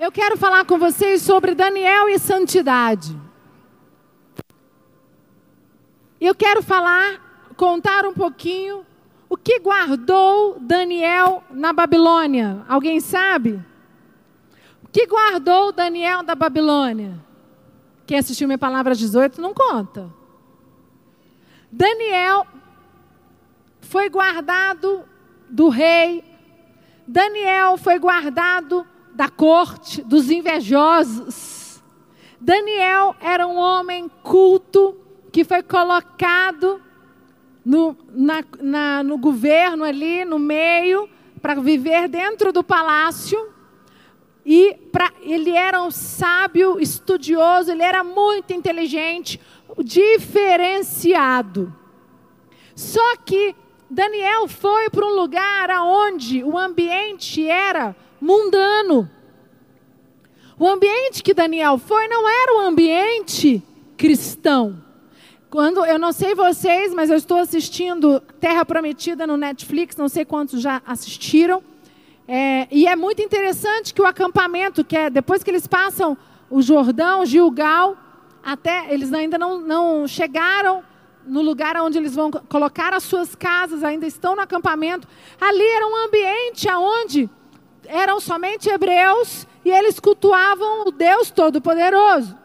eu quero falar com vocês sobre Daniel e santidade. Eu quero falar, contar um pouquinho o que guardou Daniel na Babilônia. Alguém sabe? O que guardou Daniel da Babilônia? Quem assistiu minha palavra 18 não conta. Daniel foi guardado do rei, Daniel foi guardado da corte, dos invejosos. Daniel era um homem culto que foi colocado no, na, na, no governo ali, no meio, para viver dentro do palácio. E pra, ele era um sábio, estudioso, ele era muito inteligente, diferenciado. Só que Daniel foi para um lugar onde o ambiente era mundano. O ambiente que Daniel foi não era um ambiente cristão. Quando eu não sei vocês, mas eu estou assistindo Terra Prometida no Netflix, não sei quantos já assistiram. É, e é muito interessante que o acampamento, que é depois que eles passam o Jordão, Gilgal, até eles ainda não, não chegaram no lugar onde eles vão colocar as suas casas, ainda estão no acampamento. Ali era um ambiente onde eram somente hebreus e eles cultuavam o Deus Todo-Poderoso.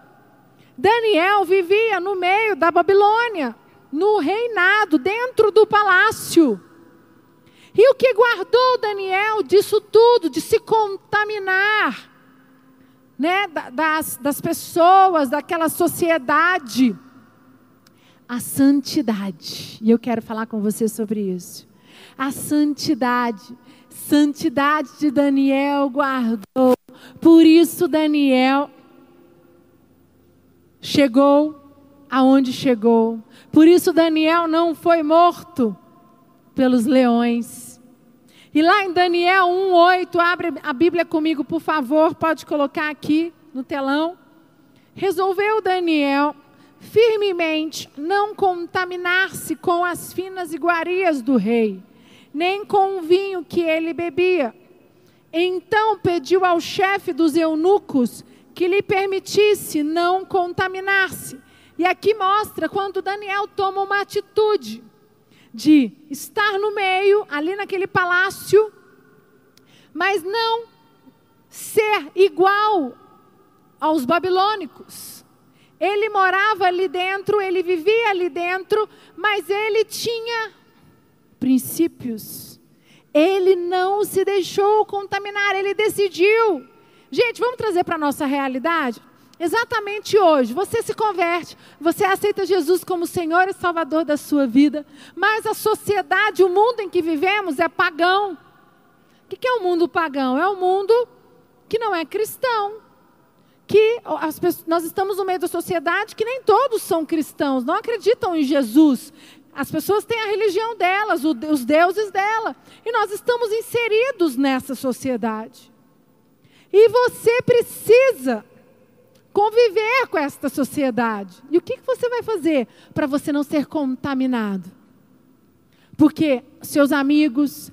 Daniel vivia no meio da Babilônia, no reinado, dentro do palácio. E o que guardou Daniel disso tudo, de se contaminar, né, das, das pessoas, daquela sociedade? a santidade. E eu quero falar com você sobre isso. A santidade. Santidade de Daniel guardou. Por isso Daniel chegou aonde chegou. Por isso Daniel não foi morto pelos leões. E lá em Daniel 1:8, abre a Bíblia comigo, por favor, pode colocar aqui no telão. Resolveu Daniel firmemente não contaminar-se com as finas iguarias do rei, nem com o vinho que ele bebia. Então pediu ao chefe dos eunucos que lhe permitisse não contaminar-se. E aqui mostra quando Daniel toma uma atitude de estar no meio, ali naquele palácio, mas não ser igual aos babilônicos ele morava ali dentro, ele vivia ali dentro, mas ele tinha princípios. Ele não se deixou contaminar, ele decidiu. Gente, vamos trazer para a nossa realidade? Exatamente hoje, você se converte, você aceita Jesus como Senhor e Salvador da sua vida, mas a sociedade, o mundo em que vivemos é pagão. O que é o um mundo pagão? É um mundo que não é cristão que pessoas, nós estamos no meio da sociedade que nem todos são cristãos, não acreditam em Jesus. As pessoas têm a religião delas, os deuses dela. E nós estamos inseridos nessa sociedade. E você precisa conviver com esta sociedade. E o que você vai fazer para você não ser contaminado? Porque seus amigos,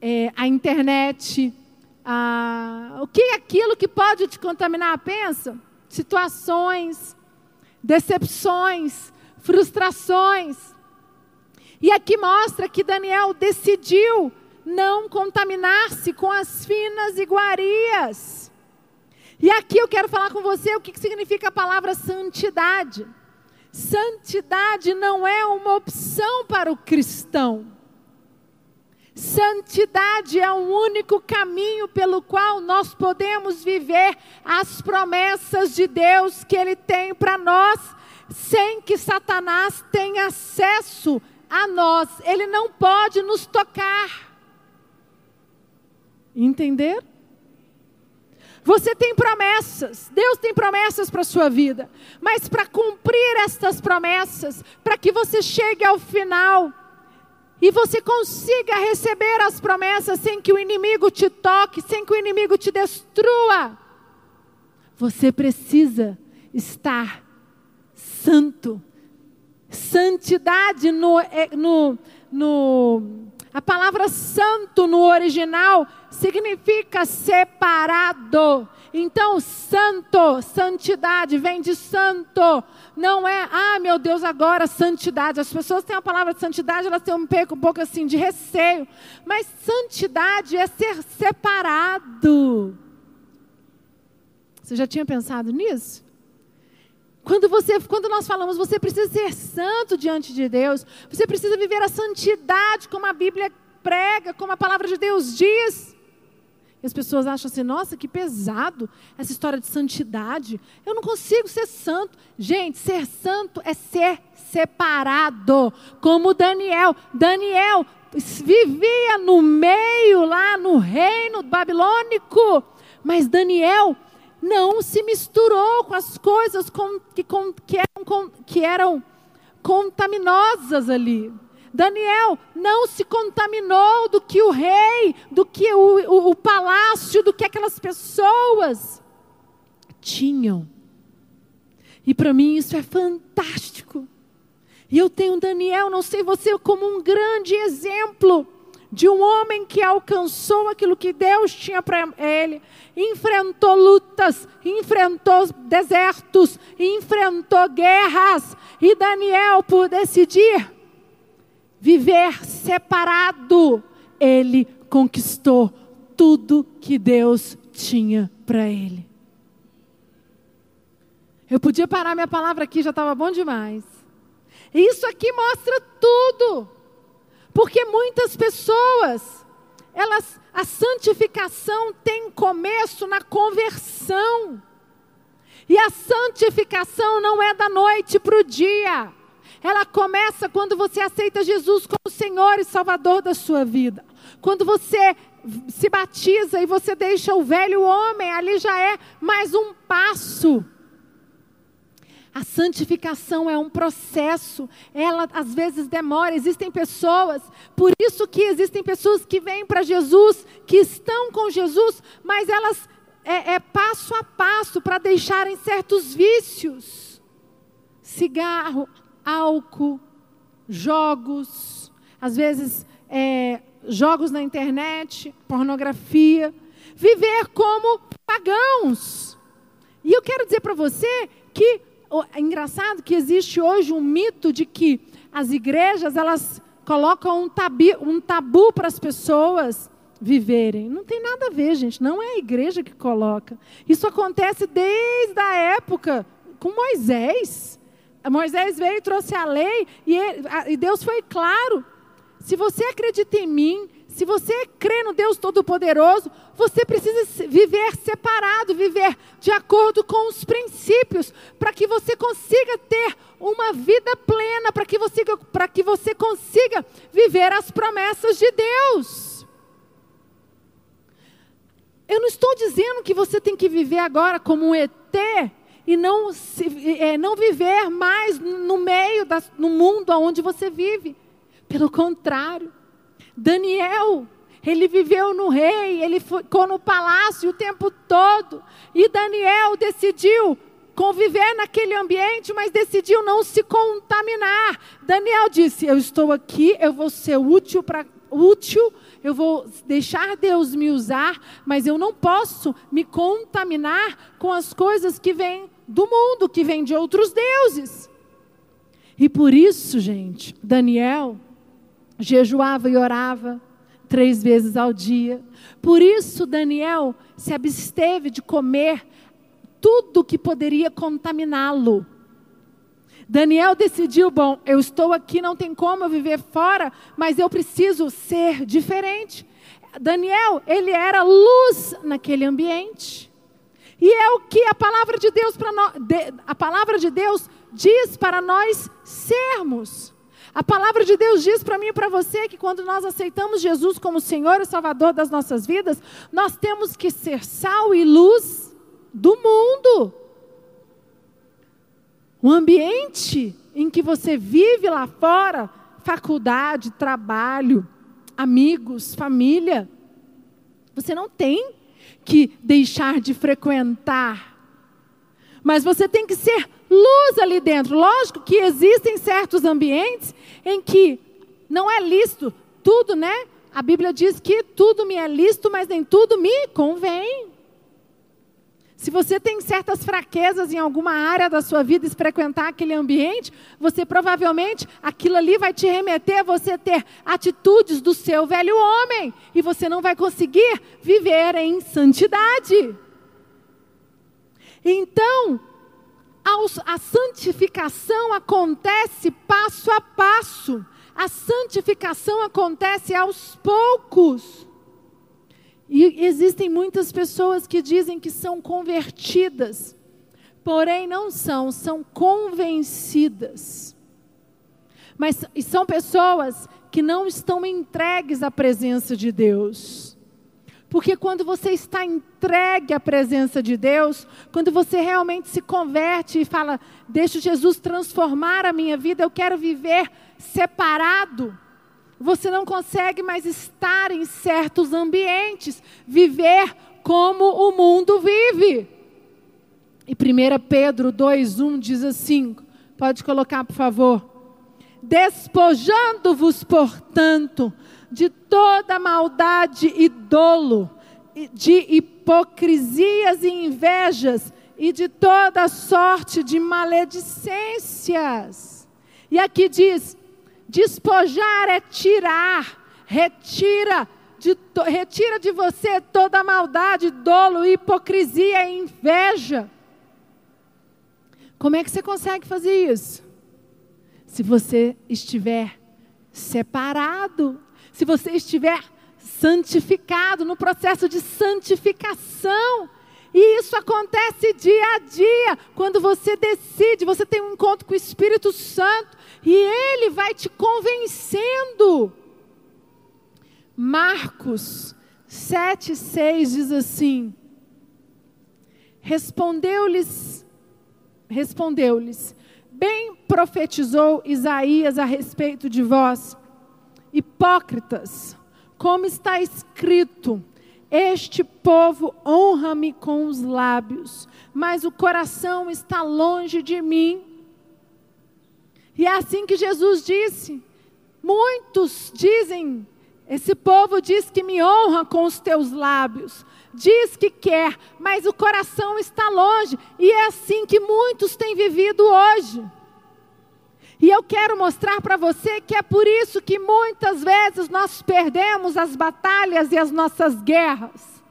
é, a internet, ah, o que é aquilo que pode te contaminar? Pensa. Situações, decepções, frustrações. E aqui mostra que Daniel decidiu não contaminar-se com as finas iguarias. E aqui eu quero falar com você o que significa a palavra santidade. Santidade não é uma opção para o cristão. Santidade é o único caminho pelo qual nós podemos viver as promessas de Deus que Ele tem para nós, sem que Satanás tenha acesso a nós. Ele não pode nos tocar. Entender? Você tem promessas, Deus tem promessas para a sua vida, mas para cumprir estas promessas, para que você chegue ao final, e você consiga receber as promessas sem que o inimigo te toque, sem que o inimigo te destrua. Você precisa estar santo. Santidade no, é, no, no a palavra santo no original significa separado. Então, santo, santidade vem de santo. Não é, ah, meu Deus, agora santidade. As pessoas têm a palavra de santidade, elas têm um pouco, um pouco assim de receio. Mas santidade é ser separado. Você já tinha pensado nisso? Quando, você, quando nós falamos, você precisa ser santo diante de Deus, você precisa viver a santidade como a Bíblia prega, como a palavra de Deus diz. E as pessoas acham assim, nossa, que pesado essa história de santidade. Eu não consigo ser santo. Gente, ser santo é ser separado, como Daniel. Daniel vivia no meio, lá no reino babilônico, mas Daniel não se misturou com as coisas com, que, com, que, eram, com, que eram contaminosas ali. Daniel não se contaminou do que o rei, do que o, o, o palácio, do que aquelas pessoas tinham. E para mim isso é fantástico. E eu tenho Daniel, não sei você, como um grande exemplo de um homem que alcançou aquilo que Deus tinha para ele, enfrentou lutas, enfrentou desertos, enfrentou guerras, e Daniel, por decidir viver separado, ele conquistou tudo que Deus tinha para ele. Eu podia parar minha palavra aqui, já estava bom demais. Isso aqui mostra tudo. Porque muitas pessoas, elas, a santificação tem começo na conversão. E a santificação não é da noite para o dia. Ela começa quando você aceita Jesus como Senhor e Salvador da sua vida. Quando você se batiza e você deixa o velho homem, ali já é mais um passo. A santificação é um processo, ela às vezes demora. Existem pessoas, por isso que existem pessoas que vêm para Jesus, que estão com Jesus, mas elas é, é passo a passo para deixarem certos vícios: cigarro, álcool, jogos, às vezes é, jogos na internet, pornografia, viver como pagãos. E eu quero dizer para você que é engraçado que existe hoje um mito de que as igrejas elas colocam um, tabi, um tabu para as pessoas viverem. Não tem nada a ver, gente. Não é a igreja que coloca. Isso acontece desde a época com Moisés. Moisés veio e trouxe a lei e, ele, e Deus foi claro. Se você acredita em mim, se você crê no Deus Todo-Poderoso, você precisa viver separado, viver de acordo com os princípios, para que você consiga ter uma vida plena, para que, você, que você consiga viver as promessas de Deus. Eu não estou dizendo que você tem que viver agora como um ET e não, se, é, não viver mais no meio, da, no mundo onde você vive. Pelo contrário. Daniel, ele viveu no rei, ele ficou no palácio o tempo todo. E Daniel decidiu conviver naquele ambiente, mas decidiu não se contaminar. Daniel disse: Eu estou aqui, eu vou ser útil para útil, eu vou deixar Deus me usar, mas eu não posso me contaminar com as coisas que vêm do mundo, que vêm de outros deuses. E por isso, gente, Daniel jejuava e orava três vezes ao dia. Por isso, Daniel se absteve de comer tudo que poderia contaminá-lo. Daniel decidiu: bom, eu estou aqui, não tem como eu viver fora, mas eu preciso ser diferente. Daniel, ele era luz naquele ambiente. E é o que a palavra de Deus para nós, a palavra de Deus diz para nós sermos. A palavra de Deus diz para mim e para você que quando nós aceitamos Jesus como Senhor e Salvador das nossas vidas, nós temos que ser sal e luz do mundo. O ambiente em que você vive lá fora, faculdade, trabalho, amigos, família, você não tem que deixar de frequentar, mas você tem que ser luz ali dentro. Lógico que existem certos ambientes em que não é lícito tudo, né? A Bíblia diz que tudo me é lícito, mas nem tudo me convém. Se você tem certas fraquezas em alguma área da sua vida e frequentar aquele ambiente, você provavelmente, aquilo ali vai te remeter a você ter atitudes do seu velho homem. E você não vai conseguir viver em santidade. Então, a santificação acontece passo a passo. A santificação acontece aos poucos. E existem muitas pessoas que dizem que são convertidas, porém não são, são convencidas. Mas são pessoas que não estão entregues à presença de Deus. Porque quando você está entregue à presença de Deus, quando você realmente se converte e fala, deixa Jesus transformar a minha vida, eu quero viver separado você não consegue mais estar em certos ambientes, viver como o mundo vive. E 1 Pedro 2,1 diz assim: pode colocar, por favor. Despojando-vos, portanto, de toda maldade e dolo, de hipocrisias e invejas, e de toda sorte de maledicências. E aqui diz: Despojar é tirar, retira de, retira de você toda maldade, dolo, hipocrisia e inveja. Como é que você consegue fazer isso? Se você estiver separado, se você estiver santificado, no processo de santificação. E isso acontece dia a dia, quando você decide, você tem um encontro com o Espírito Santo, e ele vai te convencendo. Marcos 7, 6 diz assim: Respondeu-lhes, respondeu-lhes, bem profetizou Isaías a respeito de vós, hipócritas, como está escrito: Este povo honra-me com os lábios, mas o coração está longe de mim e é assim que Jesus disse. Muitos dizem, esse povo diz que me honra com os teus lábios, diz que quer, mas o coração está longe. E é assim que muitos têm vivido hoje. E eu quero mostrar para você que é por isso que muitas vezes nós perdemos as batalhas e as nossas guerras.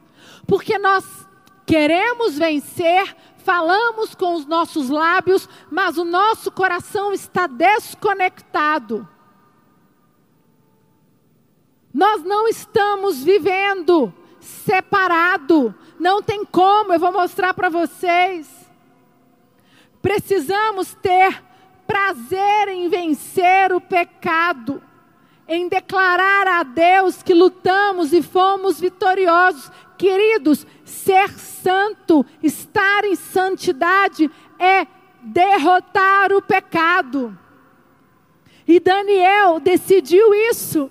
Porque nós queremos vencer, falamos com os nossos lábios, mas o nosso coração está desconectado. Nós não estamos vivendo separado. Não tem como, eu vou mostrar para vocês. Precisamos ter prazer em vencer o pecado, em declarar a Deus que lutamos e fomos vitoriosos. Queridos, ser santo, estar em santidade é derrotar o pecado. E Daniel decidiu isso.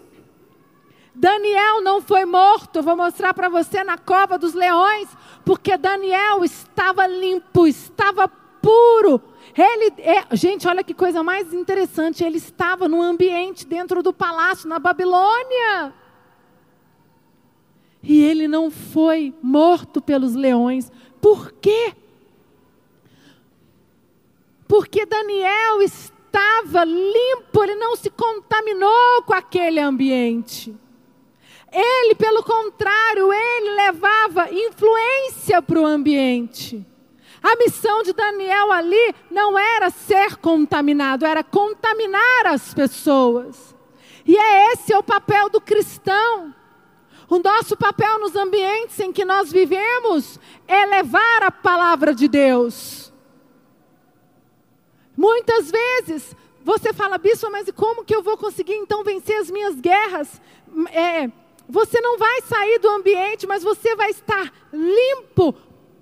Daniel não foi morto, vou mostrar para você na cova dos leões, porque Daniel estava limpo, estava puro. Ele, é, gente, olha que coisa mais interessante, ele estava no ambiente dentro do palácio na Babilônia. E ele não foi morto pelos leões. Por quê? Porque Daniel estava limpo, ele não se contaminou com aquele ambiente. Ele, pelo contrário, ele levava influência para o ambiente. A missão de Daniel ali não era ser contaminado, era contaminar as pessoas. E é esse é o papel do cristão. O nosso papel nos ambientes em que nós vivemos é levar a palavra de Deus. Muitas vezes você fala, bispo, mas como que eu vou conseguir então vencer as minhas guerras? É, você não vai sair do ambiente, mas você vai estar limpo,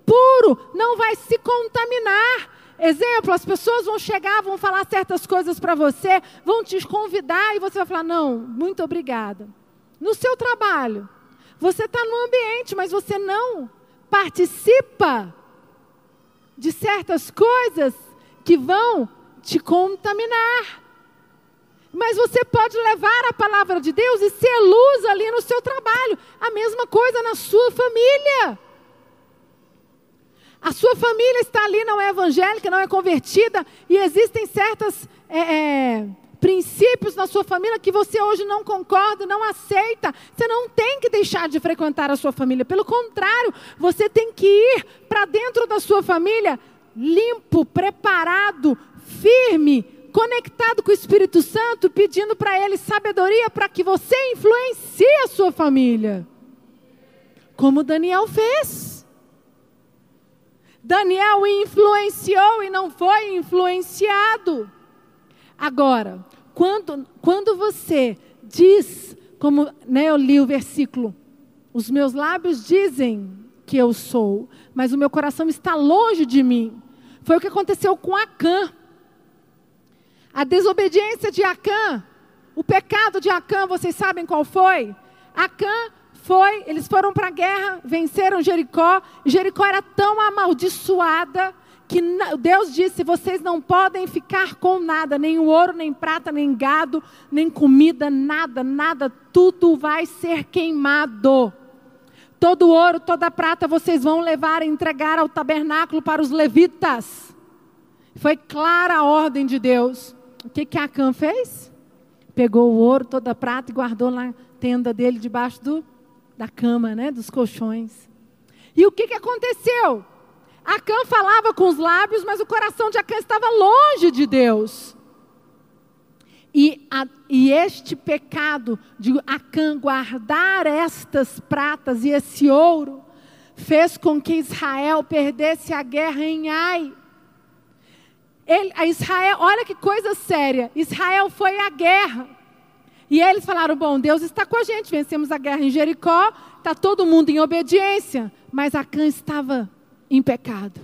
puro, não vai se contaminar. Exemplo, as pessoas vão chegar, vão falar certas coisas para você, vão te convidar e você vai falar: não, muito obrigada. No seu trabalho, você está no ambiente, mas você não participa de certas coisas que vão te contaminar. Mas você pode levar a palavra de Deus e ser luz ali no seu trabalho. A mesma coisa na sua família. A sua família está ali, não é evangélica, não é convertida, e existem certos é, é, princípios na sua família que você hoje não concorda, não aceita. Você não tem que deixar de frequentar a sua família. Pelo contrário, você tem que ir para dentro da sua família limpo, preparado, firme, conectado com o Espírito Santo, pedindo para Ele sabedoria para que você influencie a sua família. Como Daniel fez. Daniel influenciou e não foi influenciado. Agora, quando, quando você diz, como né, eu li o versículo, os meus lábios dizem que eu sou, mas o meu coração está longe de mim. Foi o que aconteceu com Acã. A desobediência de Acã, o pecado de Acã, vocês sabem qual foi? Acã foi, eles foram para a guerra, venceram Jericó. Jericó era tão amaldiçoada que Deus disse: vocês não podem ficar com nada, nem ouro, nem prata, nem gado, nem comida, nada, nada, tudo vai ser queimado. Todo ouro, toda prata vocês vão levar e entregar ao tabernáculo para os levitas. Foi clara a ordem de Deus. O que, que Acã fez? Pegou o ouro, toda a prata e guardou na tenda dele debaixo do, da cama, né, dos colchões. E o que, que aconteceu? Acã falava com os lábios, mas o coração de Acã estava longe de Deus. E, a, e, este pecado de Acã guardar estas pratas e esse ouro fez com que Israel perdesse a guerra em Ai. Ele, a Israel, olha que coisa séria. Israel foi à guerra. E eles falaram: Bom, Deus está com a gente. Vencemos a guerra em Jericó, está todo mundo em obediência. Mas Acã estava em pecado.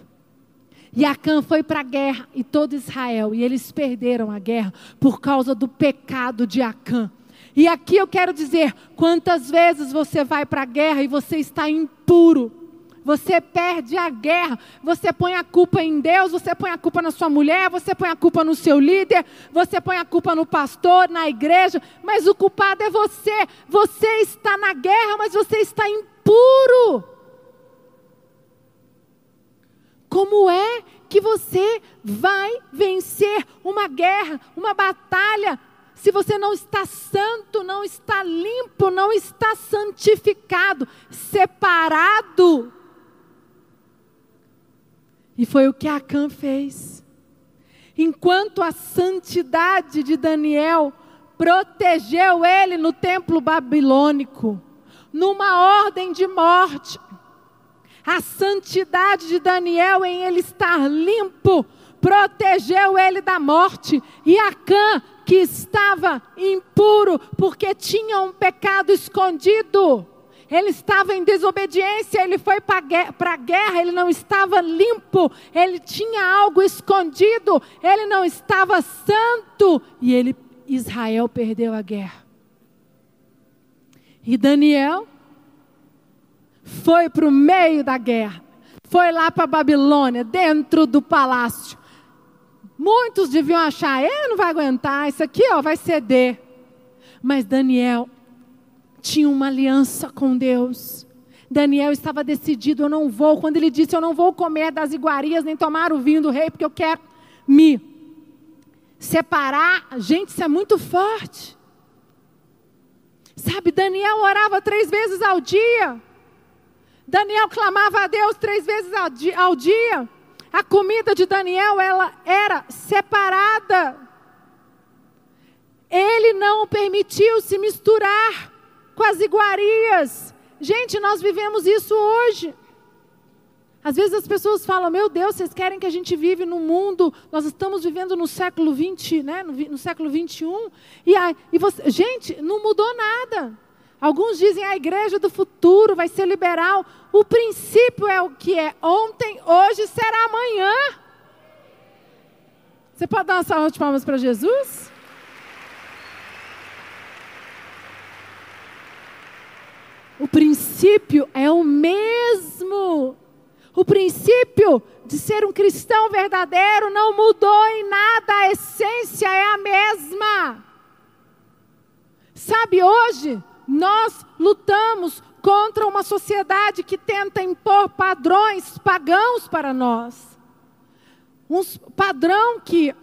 E Acã foi para a guerra e todo Israel, e eles perderam a guerra por causa do pecado de Acã. E aqui eu quero dizer: quantas vezes você vai para a guerra e você está impuro, você perde a guerra, você põe a culpa em Deus, você põe a culpa na sua mulher, você põe a culpa no seu líder, você põe a culpa no pastor, na igreja, mas o culpado é você. Você está na guerra, mas você está impuro. Como é que você vai vencer uma guerra, uma batalha, se você não está santo, não está limpo, não está santificado, separado? E foi o que Acã fez. Enquanto a santidade de Daniel protegeu ele no templo babilônico, numa ordem de morte, a santidade de Daniel em ele estar limpo protegeu ele da morte. E Acã, que estava impuro porque tinha um pecado escondido, ele estava em desobediência, ele foi para a guerra, ele não estava limpo, ele tinha algo escondido, ele não estava santo, e ele, Israel perdeu a guerra. E Daniel foi para o meio da guerra, foi lá para a Babilônia, dentro do palácio. Muitos deviam achar, ele não vai aguentar, isso aqui ó, vai ceder. Mas Daniel tinha uma aliança com Deus. Daniel estava decidido, eu não vou. Quando ele disse, eu não vou comer das iguarias, nem tomar o vinho do rei, porque eu quero me separar. Gente, isso é muito forte. Sabe, Daniel orava três vezes ao dia. Daniel clamava a Deus três vezes ao dia. A comida de Daniel ela era separada. Ele não permitiu se misturar com as iguarias. Gente, nós vivemos isso hoje. Às vezes as pessoas falam: Meu Deus, vocês querem que a gente vive no mundo? Nós estamos vivendo no século 20, né? no, no século 21. E, a, e você, gente, não mudou nada. Alguns dizem a igreja do futuro vai ser liberal. O princípio é o que é ontem, hoje será amanhã. Você pode dar uma salva de palmas para Jesus? O princípio é o mesmo. O princípio de ser um cristão verdadeiro não mudou em nada, a essência é a mesma. Sabe, hoje, nós lutamos contra uma sociedade que tenta impor padrões pagãos para nós. Um padrão que,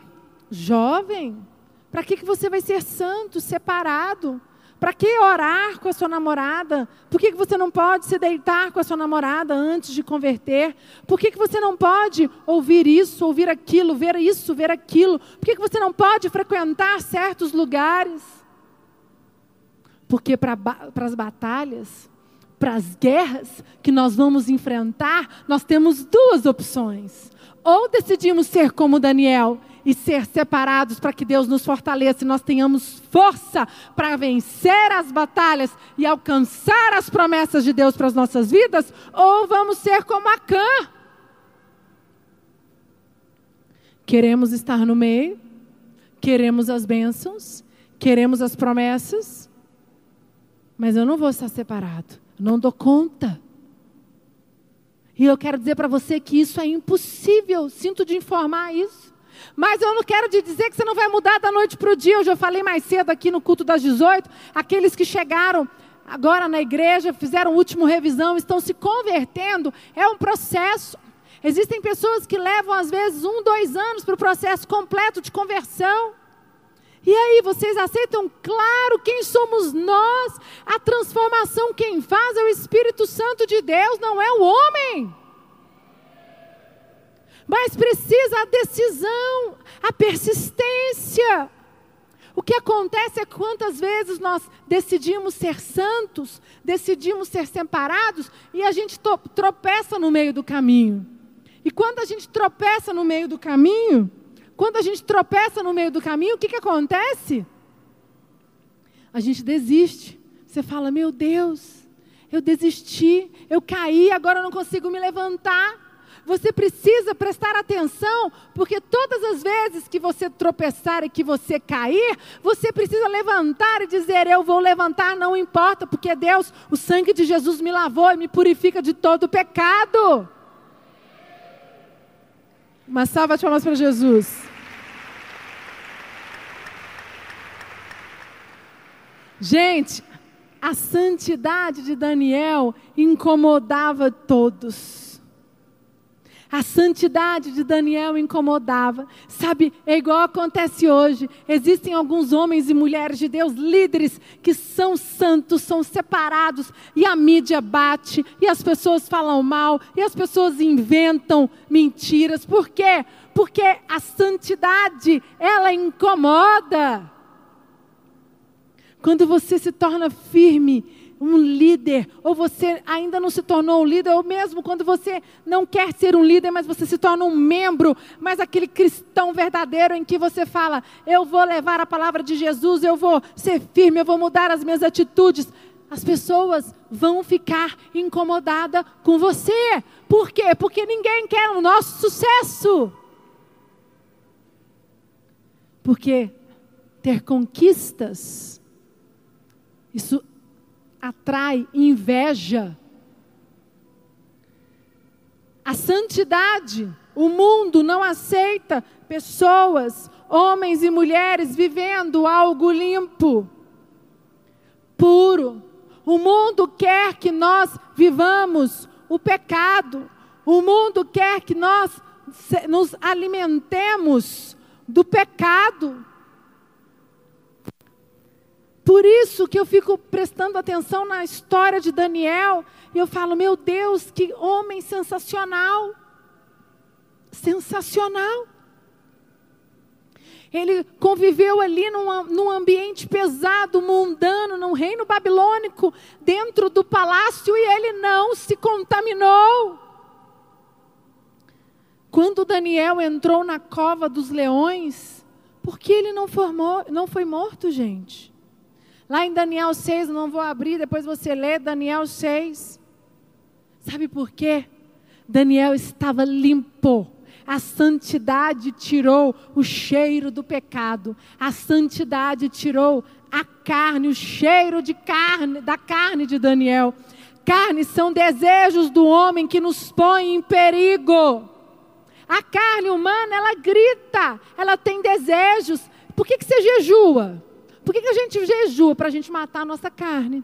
jovem, para que, que você vai ser santo, separado? Para que orar com a sua namorada? Por que, que você não pode se deitar com a sua namorada antes de converter? Por que, que você não pode ouvir isso, ouvir aquilo, ver isso, ver aquilo? Por que, que você não pode frequentar certos lugares? Porque para as batalhas, para as guerras que nós vamos enfrentar, nós temos duas opções. Ou decidimos ser como Daniel e ser separados para que Deus nos fortaleça e nós tenhamos força para vencer as batalhas e alcançar as promessas de Deus para as nossas vidas, ou vamos ser como Acã. Queremos estar no meio, queremos as bênçãos, queremos as promessas, mas eu não vou estar separado, não dou conta. E eu quero dizer para você que isso é impossível, sinto de informar isso. Mas eu não quero te dizer que você não vai mudar da noite para o dia. Eu já falei mais cedo aqui no culto das 18. Aqueles que chegaram agora na igreja, fizeram última revisão, estão se convertendo. É um processo. Existem pessoas que levam, às vezes, um, dois anos para o processo completo de conversão. E aí, vocês aceitam? Claro, quem somos nós? A transformação quem faz é o Espírito Santo de Deus, não é o homem. Mas precisa a decisão, a persistência. O que acontece é quantas vezes nós decidimos ser santos, decidimos ser separados e a gente tropeça no meio do caminho. E quando a gente tropeça no meio do caminho, quando a gente tropeça no meio do caminho, o que, que acontece? A gente desiste. Você fala: Meu Deus, eu desisti, eu caí, agora eu não consigo me levantar. Você precisa prestar atenção, porque todas as vezes que você tropeçar e que você cair, você precisa levantar e dizer: Eu vou levantar, não importa, porque Deus, o sangue de Jesus me lavou e me purifica de todo pecado. Uma salva de palmas para Jesus. Gente, a santidade de Daniel incomodava todos. A santidade de Daniel incomodava. Sabe, é igual acontece hoje. Existem alguns homens e mulheres de Deus, líderes, que são santos, são separados, e a mídia bate, e as pessoas falam mal, e as pessoas inventam mentiras. Por quê? Porque a santidade, ela incomoda. Quando você se torna firme, um líder, ou você ainda não se tornou um líder, ou mesmo quando você não quer ser um líder, mas você se torna um membro, mas aquele cristão verdadeiro em que você fala: eu vou levar a palavra de Jesus, eu vou ser firme, eu vou mudar as minhas atitudes. As pessoas vão ficar incomodadas com você. Por quê? Porque ninguém quer o nosso sucesso. Porque ter conquistas, isso atrai inveja. A santidade, o mundo não aceita pessoas, homens e mulheres vivendo algo limpo, puro. O mundo quer que nós vivamos o pecado. O mundo quer que nós nos alimentemos do pecado. Por isso que eu fico prestando atenção na história de Daniel e eu falo, meu Deus, que homem sensacional. Sensacional. Ele conviveu ali num, num, ambiente pesado, mundano, num reino babilônico, dentro do palácio, e ele não se contaminou. Quando Daniel entrou na cova dos leões, por que ele não, formou, não foi morto, gente? Lá em Daniel 6, não vou abrir, depois você lê Daniel 6. Sabe por quê? Daniel estava limpo. A santidade tirou o cheiro do pecado. A santidade tirou a carne, o cheiro de carne, da carne de Daniel. Carne são desejos do homem que nos põe em perigo. A carne humana, ela grita, ela tem desejos. Por que, que você jejua? Por que, que a gente jejua? Para a gente matar a nossa carne.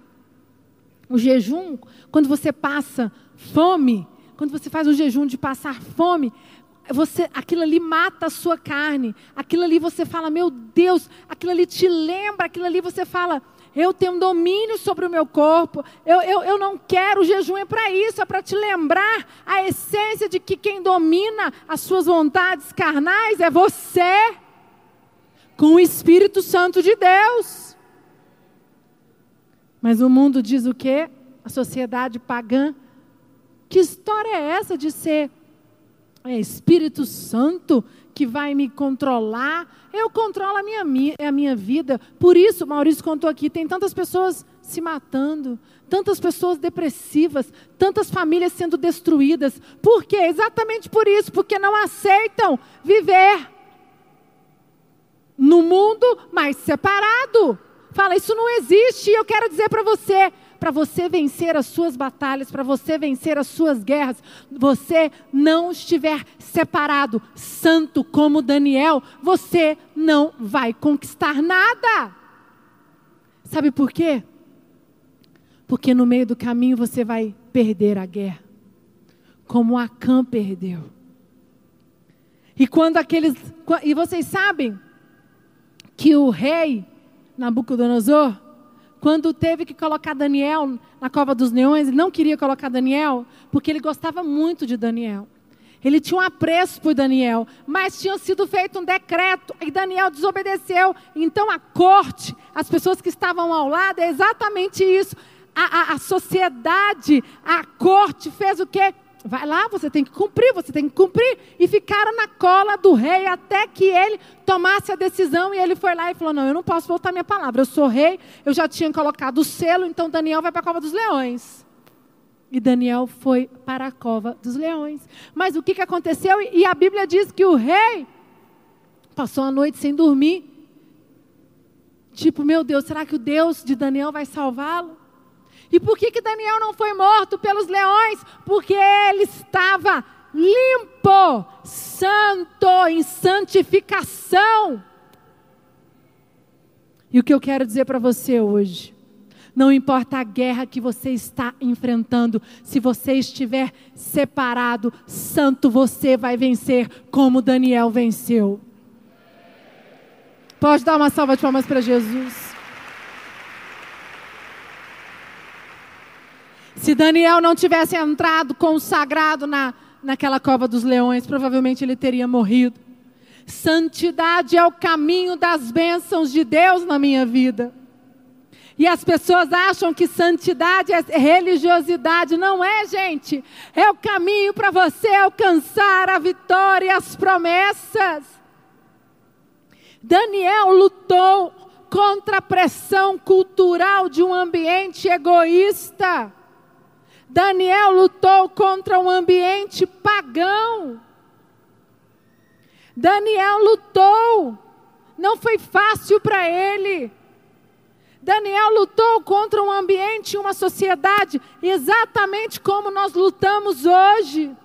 O jejum, quando você passa fome, quando você faz um jejum de passar fome, você, aquilo ali mata a sua carne. Aquilo ali você fala, meu Deus, aquilo ali te lembra, aquilo ali você fala, eu tenho domínio sobre o meu corpo. Eu, eu, eu não quero, o jejum é para isso, é para te lembrar a essência de que quem domina as suas vontades carnais é você, com o Espírito Santo de Deus. Mas o mundo diz o quê? A sociedade pagã. Que história é essa de ser é Espírito Santo que vai me controlar? Eu controlo a minha, a minha vida. Por isso, Maurício contou aqui, tem tantas pessoas se matando, tantas pessoas depressivas, tantas famílias sendo destruídas. Por quê? Exatamente por isso, porque não aceitam viver no mundo, mas separado. Fala, isso não existe. E eu quero dizer para você: para você vencer as suas batalhas, para você vencer as suas guerras, você não estiver separado, santo como Daniel, você não vai conquistar nada. Sabe por quê? Porque no meio do caminho você vai perder a guerra, como Acã perdeu. E quando aqueles. E vocês sabem que o rei Nabucodonosor, quando teve que colocar Daniel na cova dos leões, ele não queria colocar Daniel, porque ele gostava muito de Daniel. Ele tinha um apreço por Daniel, mas tinha sido feito um decreto e Daniel desobedeceu. Então a corte, as pessoas que estavam ao lado, é exatamente isso. A, a, a sociedade, a corte fez o quê? Vai lá, você tem que cumprir, você tem que cumprir. E ficaram na cola do rei até que ele tomasse a decisão. E ele foi lá e falou: Não, eu não posso voltar minha palavra. Eu sou rei, eu já tinha colocado o selo, então Daniel vai para a cova dos leões. E Daniel foi para a cova dos leões. Mas o que, que aconteceu? E a Bíblia diz que o rei passou a noite sem dormir. Tipo, meu Deus, será que o Deus de Daniel vai salvá-lo? E por que, que Daniel não foi morto pelos leões? Porque ele estava limpo, santo, em santificação. E o que eu quero dizer para você hoje? Não importa a guerra que você está enfrentando, se você estiver separado, santo, você vai vencer como Daniel venceu. Pode dar uma salva de palmas para Jesus. Se Daniel não tivesse entrado consagrado na, naquela cova dos leões, provavelmente ele teria morrido. Santidade é o caminho das bênçãos de Deus na minha vida. E as pessoas acham que santidade é religiosidade. Não é, gente. É o caminho para você alcançar a vitória e as promessas. Daniel lutou contra a pressão cultural de um ambiente egoísta. Daniel lutou contra um ambiente pagão. Daniel lutou, não foi fácil para ele. Daniel lutou contra um ambiente, uma sociedade, exatamente como nós lutamos hoje.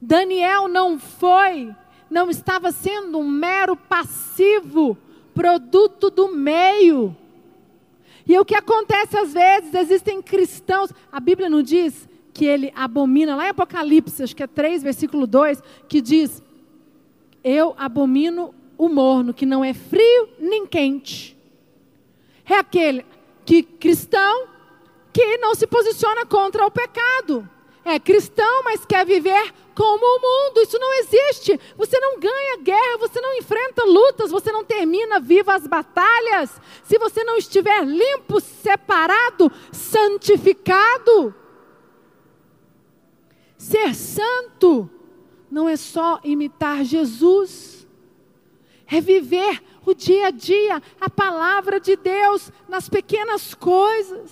Daniel não foi, não estava sendo um mero passivo, produto do meio. E o que acontece às vezes, existem cristãos, a Bíblia não diz que ele abomina, lá em Apocalipse, acho que é 3, versículo 2, que diz: Eu abomino o morno, que não é frio nem quente. É aquele que cristão que não se posiciona contra o pecado. É cristão, mas quer viver como o mundo. Isso não existe. Você não ganha guerra, você não enfrenta lutas, você não termina viva as batalhas se você não estiver limpo, separado, santificado. Ser santo não é só imitar Jesus, é viver o dia a dia, a palavra de Deus nas pequenas coisas.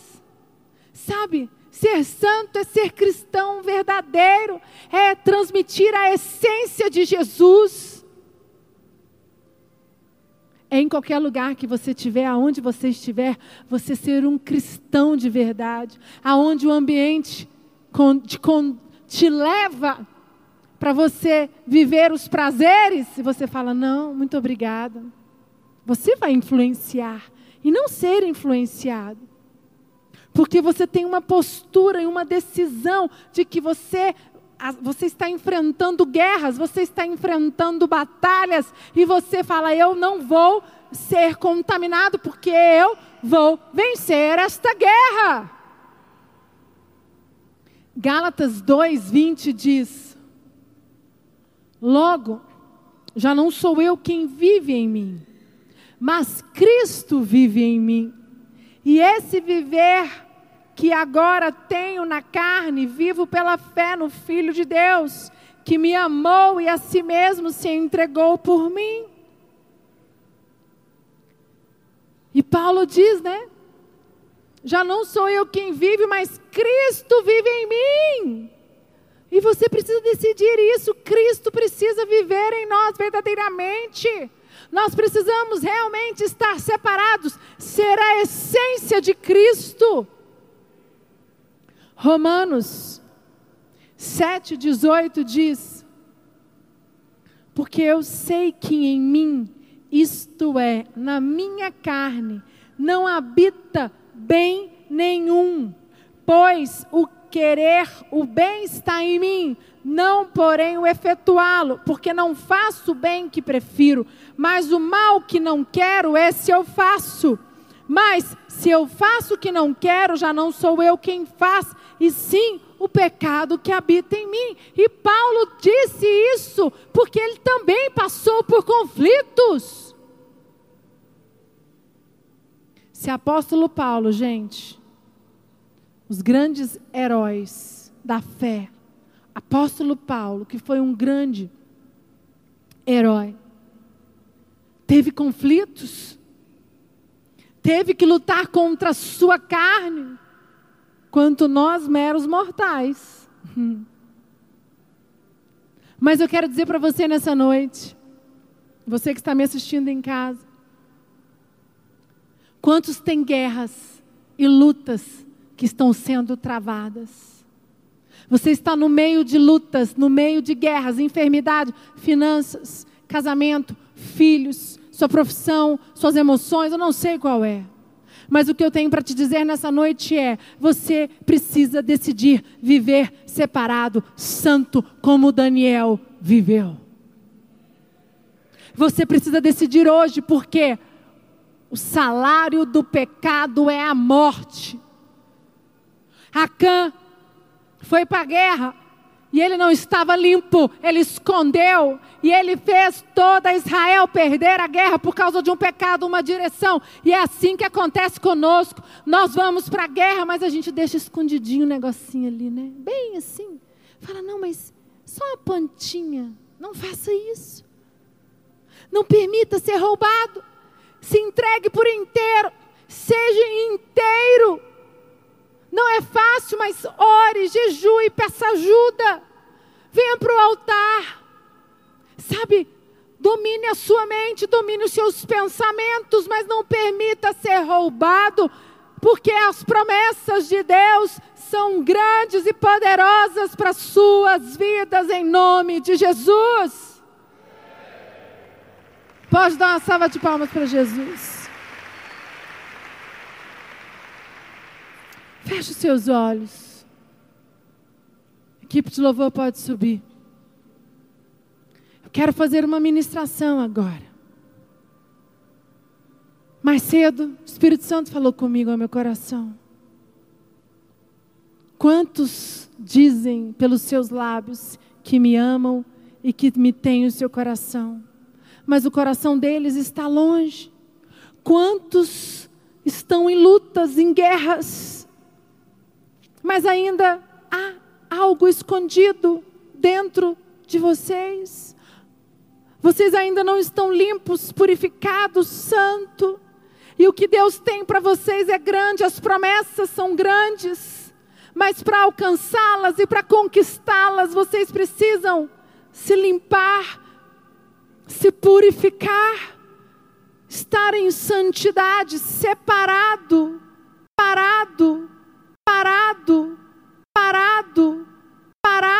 Sabe? Ser santo é ser cristão verdadeiro, é transmitir a essência de Jesus. É em qualquer lugar que você estiver, aonde você estiver, você ser um cristão de verdade, aonde o ambiente te, te leva para você viver os prazeres, e você fala, não, muito obrigada. Você vai influenciar e não ser influenciado. Porque você tem uma postura e uma decisão de que você você está enfrentando guerras, você está enfrentando batalhas e você fala: "Eu não vou ser contaminado porque eu vou vencer esta guerra". Gálatas 2:20 diz: Logo, já não sou eu quem vive em mim, mas Cristo vive em mim. E esse viver que agora tenho na carne, vivo pela fé no Filho de Deus, que me amou e a si mesmo se entregou por mim. E Paulo diz, né? Já não sou eu quem vive, mas Cristo vive em mim. E você precisa decidir isso. Cristo precisa viver em nós verdadeiramente. Nós precisamos realmente estar separados, ser a essência de Cristo. Romanos 7,18 diz: Porque eu sei que em mim, isto é, na minha carne, não habita bem nenhum, pois o querer o bem está em mim, não porém o efetuá-lo, porque não faço o bem que prefiro, mas o mal que não quero, esse eu faço. Mas se eu faço o que não quero, já não sou eu quem faz, e sim o pecado que habita em mim. E Paulo disse isso porque ele também passou por conflitos. Se apóstolo Paulo, gente, os grandes heróis da fé. Apóstolo Paulo, que foi um grande herói, teve conflitos, teve que lutar contra a sua carne, quanto nós meros mortais. Mas eu quero dizer para você nessa noite, você que está me assistindo em casa, quantos têm guerras e lutas que estão sendo travadas. Você está no meio de lutas, no meio de guerras, enfermidade, finanças, casamento, filhos, sua profissão, suas emoções, eu não sei qual é. Mas o que eu tenho para te dizer nessa noite é: você precisa decidir viver separado, santo, como Daniel viveu. Você precisa decidir hoje, porque o salário do pecado é a morte. Acã foi para a guerra e ele não estava limpo, ele escondeu e ele fez toda Israel perder a guerra por causa de um pecado, uma direção. E é assim que acontece conosco. Nós vamos para a guerra, mas a gente deixa escondidinho o um negocinho ali, né? Bem assim. Fala, não, mas só uma pontinha. Não faça isso. Não permita ser roubado. Se entregue por inteiro. Seja inteiro não é fácil, mas ore, jejue, peça ajuda. Venha para o altar. Sabe, domine a sua mente, domine os seus pensamentos, mas não permita ser roubado, porque as promessas de Deus são grandes e poderosas para suas vidas, em nome de Jesus. Pode dar uma salva de palmas para Jesus. Feche os seus olhos. A equipe de louvor pode subir. Eu quero fazer uma ministração agora. Mais cedo, o Espírito Santo falou comigo ao meu coração. Quantos dizem pelos seus lábios que me amam e que me têm o seu coração, mas o coração deles está longe? Quantos estão em lutas, em guerras, mas ainda há algo escondido dentro de vocês. Vocês ainda não estão limpos, purificados, santo. E o que Deus tem para vocês é grande, as promessas são grandes. Mas para alcançá-las e para conquistá-las, vocês precisam se limpar, se purificar, estar em santidade, separado parado, parado, parado.